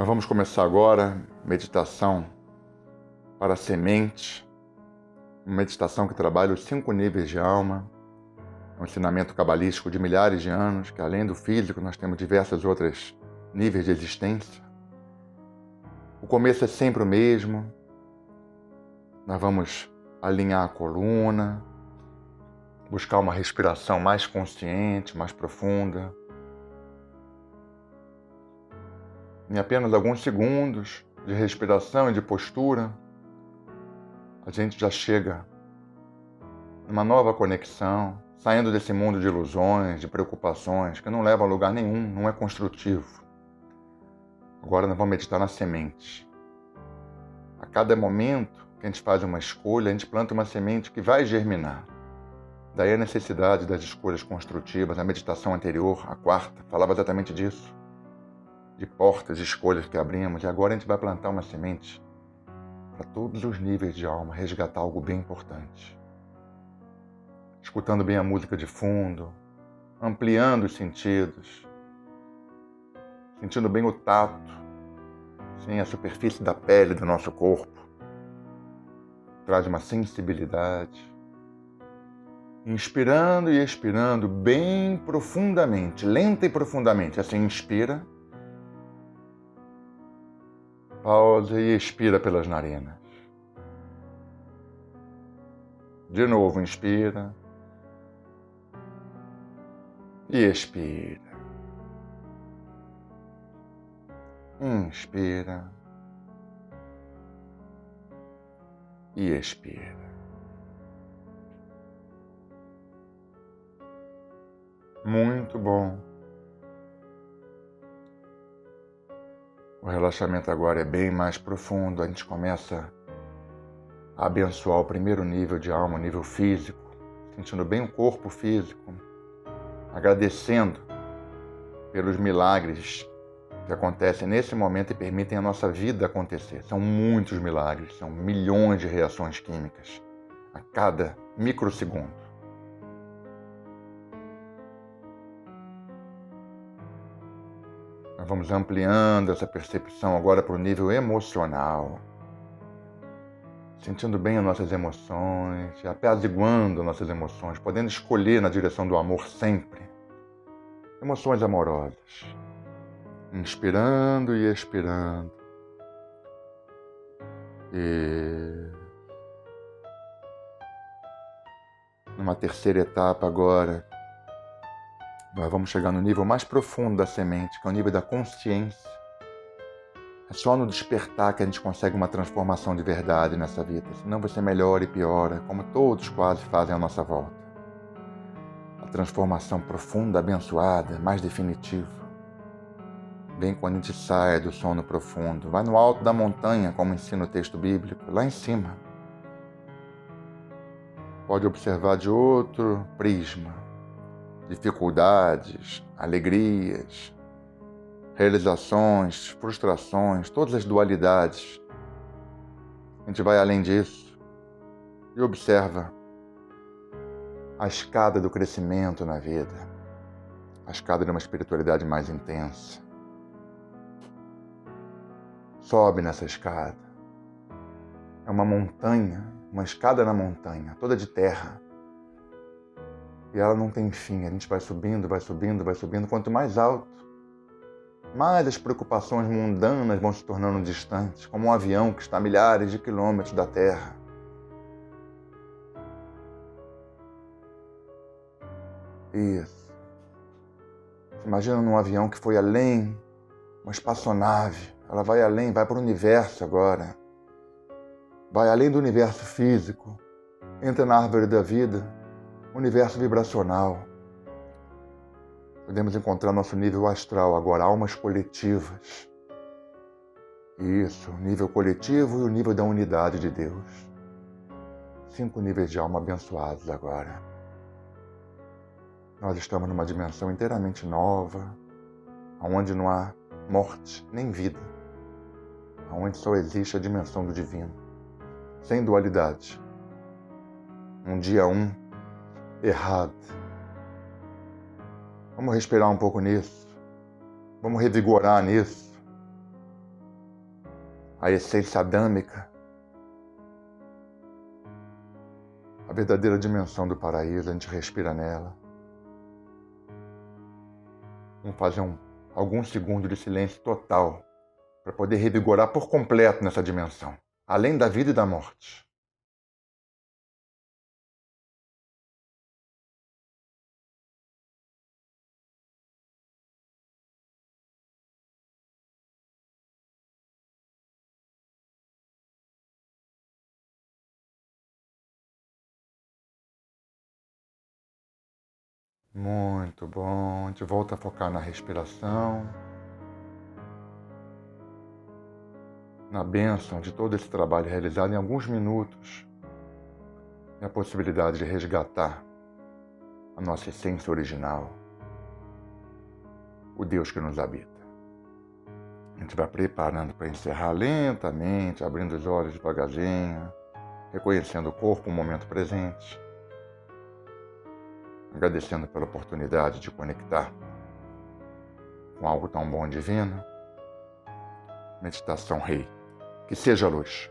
Nós vamos começar agora meditação para a semente, uma meditação que trabalha os cinco níveis de alma, um ensinamento cabalístico de milhares de anos, que além do físico nós temos diversos outros níveis de existência. O começo é sempre o mesmo. Nós vamos alinhar a coluna, buscar uma respiração mais consciente, mais profunda. Em apenas alguns segundos de respiração e de postura, a gente já chega numa nova conexão, saindo desse mundo de ilusões, de preocupações, que não leva a lugar nenhum, não é construtivo. Agora nós vamos meditar na semente. A cada momento que a gente faz uma escolha, a gente planta uma semente que vai germinar. Daí a necessidade das escolhas construtivas. A meditação anterior, a quarta, falava exatamente disso de portas, de escolhas que abrimos, e agora a gente vai plantar uma semente para todos os níveis de alma, resgatar algo bem importante. Escutando bem a música de fundo, ampliando os sentidos, sentindo bem o tato, sim, a superfície da pele do nosso corpo. Traz uma sensibilidade. Inspirando e expirando bem profundamente, lenta e profundamente. Assim, inspira Pausa e expira pelas narinas. De novo, inspira. E expira. Inspira. E expira. Muito bom. O relaxamento agora é bem mais profundo. A gente começa a abençoar o primeiro nível de alma, o nível físico, sentindo bem o corpo físico, agradecendo pelos milagres que acontecem nesse momento e permitem a nossa vida acontecer. São muitos milagres, são milhões de reações químicas a cada microsegundo. Nós vamos ampliando essa percepção agora para o nível emocional, sentindo bem as nossas emoções, apaziguando nossas emoções, podendo escolher na direção do amor sempre. Emoções amorosas. Inspirando e expirando. E numa terceira etapa agora, nós vamos chegar no nível mais profundo da semente, que é o nível da consciência. É só no despertar que a gente consegue uma transformação de verdade nessa vida. Senão você melhora e piora, como todos quase fazem à nossa volta. A transformação profunda, abençoada, mais definitiva. Vem quando a gente sai do sono profundo. Vai no alto da montanha, como ensina o texto bíblico, lá em cima. Pode observar de outro prisma dificuldades, alegrias, realizações, frustrações, todas as dualidades. A gente vai além disso e observa a escada do crescimento na vida, a escada de uma espiritualidade mais intensa. Sobe nessa escada. É uma montanha, uma escada na montanha, toda de terra e ela não tem fim. A gente vai subindo, vai subindo, vai subindo. Quanto mais alto, mais as preocupações mundanas vão se tornando distantes, como um avião que está a milhares de quilômetros da Terra. Isso. Imagina num avião que foi além, uma espaçonave. Ela vai além, vai para o universo agora. Vai além do universo físico. Entra na árvore da vida universo vibracional. Podemos encontrar nosso nível astral agora, almas coletivas. Isso, nível coletivo e o nível da unidade de Deus. Cinco níveis de alma abençoados agora. Nós estamos numa dimensão inteiramente nova, onde não há morte nem vida, onde só existe a dimensão do divino, sem dualidade. Um dia um, errado. Vamos respirar um pouco nisso. Vamos revigorar nisso. a essência adâmica, a verdadeira dimensão do paraíso, a gente respira nela. Vamos fazer um, alguns segundos de silêncio total para poder revigorar por completo nessa dimensão, além da vida e da morte. Muito bom. A gente volta a focar na respiração. Na bênção de todo esse trabalho realizado em alguns minutos. E a possibilidade de resgatar a nossa essência original. O Deus que nos habita. A gente vai preparando para encerrar lentamente, abrindo os olhos devagarzinho, reconhecendo o corpo, o momento presente agradecendo pela oportunidade de conectar com algo tão bom e divino. Meditação Rei. Que seja luz.